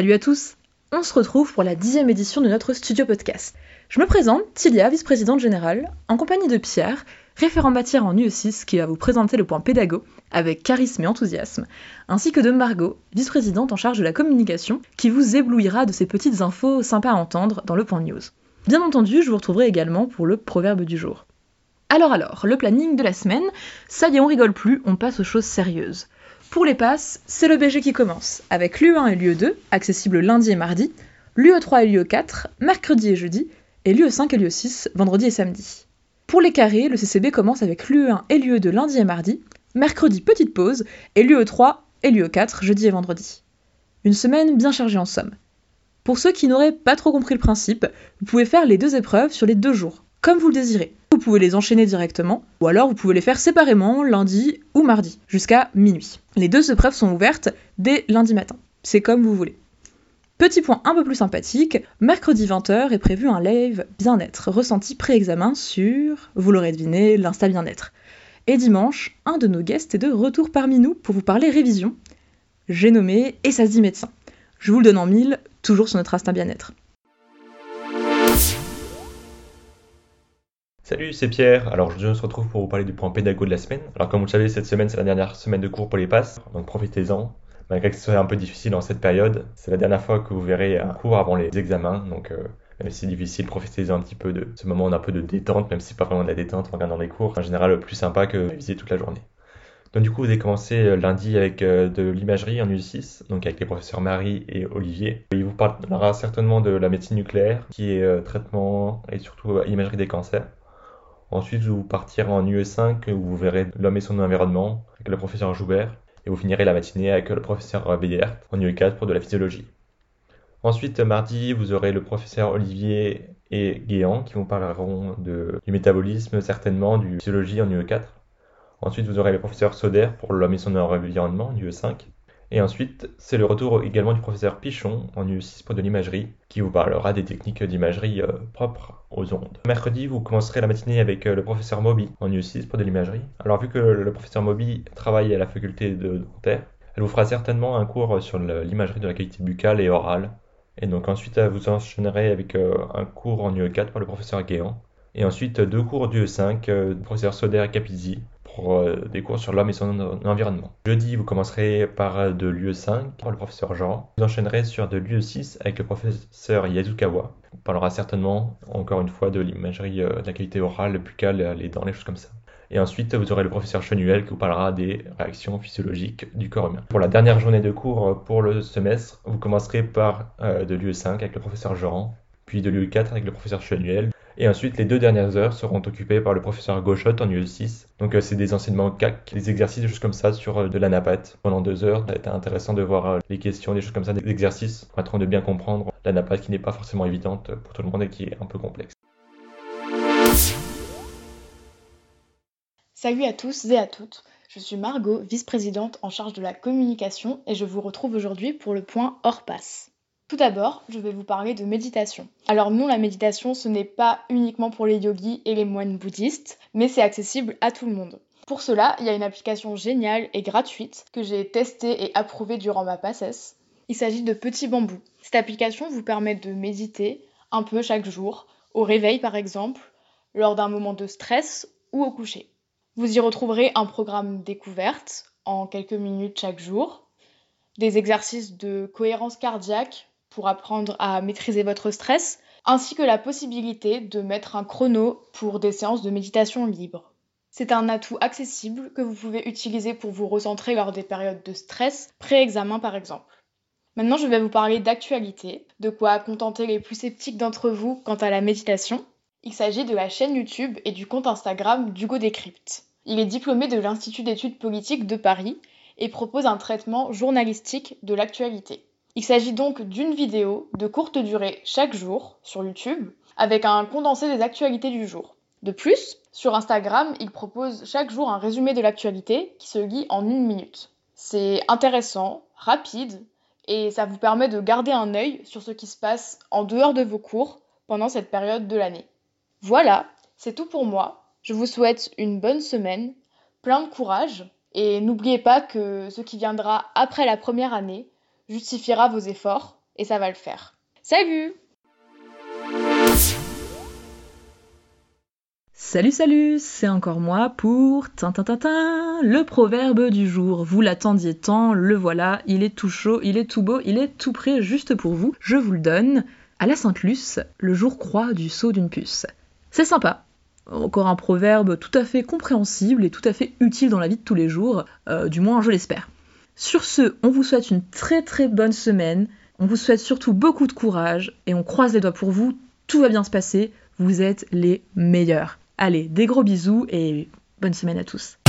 Salut à tous On se retrouve pour la dixième édition de notre studio podcast. Je me présente, Tilia, vice-présidente générale, en compagnie de Pierre, référent matière en UE6 qui va vous présenter le point pédago avec charisme et enthousiasme, ainsi que de Margot, vice-présidente en charge de la communication, qui vous éblouira de ces petites infos sympas à entendre dans le point news. Bien entendu, je vous retrouverai également pour le proverbe du jour. Alors alors, le planning de la semaine, ça y est, on rigole plus, on passe aux choses sérieuses. Pour les passes, c'est le BG qui commence, avec l'UE1 et l'UE2, accessibles lundi et mardi, l'UE3 et l'UE4, mercredi et jeudi, et l'UE5 et l'UE6, vendredi et samedi. Pour les carrés, le CCB commence avec l'UE1 et l'UE2 lundi et mardi, mercredi petite pause, et l'UE3 et l'UE4 jeudi et vendredi. Une semaine bien chargée en somme. Pour ceux qui n'auraient pas trop compris le principe, vous pouvez faire les deux épreuves sur les deux jours, comme vous le désirez. Vous pouvez les enchaîner directement, ou alors vous pouvez les faire séparément lundi ou mardi, jusqu'à minuit. Les deux épreuves sont ouvertes dès lundi matin. C'est comme vous voulez. Petit point un peu plus sympathique, mercredi 20h est prévu un live bien-être, ressenti pré-examen sur, vous l'aurez deviné, l'Insta bien-être. Et dimanche, un de nos guests est de retour parmi nous pour vous parler révision. J'ai nommé et ça se dit médecin. Je vous le donne en mille, toujours sur notre Insta bien-être. Salut, c'est Pierre. Alors aujourd'hui on se retrouve pour vous parler du point pédago de la semaine. Alors comme vous le savez, cette semaine c'est la dernière semaine de cours pour les passes, donc profitez-en. Malgré que ce soit un peu difficile dans cette période, c'est la dernière fois que vous verrez un cours avant les examens, donc euh, même si c'est difficile, profitez-en un petit peu de ce moment un peu de détente, même si c'est pas vraiment de la détente en regardant les cours. En général, plus sympa que réviser toute la journée. Donc du coup, vous avez commencé euh, lundi avec euh, de l'imagerie en U6, donc avec les professeurs Marie et Olivier. Il vous parlera certainement de la médecine nucléaire, qui est traitement et surtout imagerie des cancers. Ensuite, vous partirez en UE5 où vous verrez l'homme et son environnement avec le professeur Joubert. Et vous finirez la matinée avec le professeur Bédert en UE4 pour de la physiologie. Ensuite, mardi, vous aurez le professeur Olivier et Guéant qui vous parleront du métabolisme, certainement, du physiologie en UE4. Ensuite, vous aurez le professeur Soder pour l'homme et son environnement en UE5. Et ensuite, c'est le retour également du professeur Pichon en U6 pour de l'imagerie, qui vous parlera des techniques d'imagerie euh, propres aux ondes. Mercredi, vous commencerez la matinée avec euh, le professeur Moby en U6 pour de l'imagerie. Alors vu que le professeur Moby travaille à la faculté de dentaire, elle vous fera certainement un cours sur l'imagerie de la qualité buccale et orale. Et donc ensuite, vous enchaînerez avec euh, un cours en UE4 par le professeur Guéant. Et ensuite, deux cours d'UE5, le professeur Soder et Capizzi, euh, des cours sur l'homme et son environnement. Jeudi, vous commencerez par euh, de l'UE5 par le professeur Jean. Vous enchaînerez sur de l'UE6 avec le professeur Yazukawa. On parlera certainement, encore une fois, de l'imagerie euh, de la qualité orale, buccale, les dents, les choses comme ça. Et ensuite, vous aurez le professeur Chenuel qui vous parlera des réactions physiologiques du corps humain. Pour la dernière journée de cours pour le semestre, vous commencerez par de l'UE5 avec le professeur Jean, puis de l'UE4 avec le professeur Chenuel, et ensuite, les deux dernières heures seront occupées par le professeur Gauchot en UE6. Donc, euh, c'est des enseignements CAC, des exercices, juste comme ça, sur euh, de l'anapathe. Pendant deux heures, ça a été intéressant de voir euh, les questions, des choses comme ça, des exercices, pour de bien comprendre l'anapathe qui n'est pas forcément évidente pour tout le monde et qui est un peu complexe. Salut à tous et à toutes. Je suis Margot, vice-présidente en charge de la communication et je vous retrouve aujourd'hui pour le point hors passe. Tout d'abord, je vais vous parler de méditation. Alors non, la méditation, ce n'est pas uniquement pour les yogis et les moines bouddhistes, mais c'est accessible à tout le monde. Pour cela, il y a une application géniale et gratuite que j'ai testée et approuvée durant ma passesse. Il s'agit de Petit Bambou. Cette application vous permet de méditer un peu chaque jour, au réveil par exemple, lors d'un moment de stress ou au coucher. Vous y retrouverez un programme découverte en quelques minutes chaque jour, des exercices de cohérence cardiaque pour apprendre à maîtriser votre stress, ainsi que la possibilité de mettre un chrono pour des séances de méditation libre. C'est un atout accessible que vous pouvez utiliser pour vous recentrer lors des périodes de stress, pré-examen par exemple. Maintenant, je vais vous parler d'actualité, de quoi contenter les plus sceptiques d'entre vous quant à la méditation. Il s'agit de la chaîne YouTube et du compte Instagram d'Hugo Décrypte. Il est diplômé de l'Institut d'études politiques de Paris et propose un traitement journalistique de l'actualité. Il s'agit donc d'une vidéo de courte durée chaque jour sur YouTube avec un condensé des actualités du jour. De plus, sur Instagram, il propose chaque jour un résumé de l'actualité qui se lit en une minute. C'est intéressant, rapide et ça vous permet de garder un œil sur ce qui se passe en dehors de vos cours pendant cette période de l'année. Voilà, c'est tout pour moi. Je vous souhaite une bonne semaine, plein de courage et n'oubliez pas que ce qui viendra après la première année justifiera vos efforts et ça va le faire. Salut Salut salut, c'est encore moi pour Tintintintin, le proverbe du jour. Vous l'attendiez tant, le voilà, il est tout chaud, il est tout beau, il est tout prêt juste pour vous. Je vous le donne. À la Sainte-Luce, le jour croit du saut d'une puce. C'est sympa. Encore un proverbe tout à fait compréhensible et tout à fait utile dans la vie de tous les jours, euh, du moins je l'espère. Sur ce, on vous souhaite une très très bonne semaine, on vous souhaite surtout beaucoup de courage et on croise les doigts pour vous, tout va bien se passer, vous êtes les meilleurs. Allez, des gros bisous et bonne semaine à tous.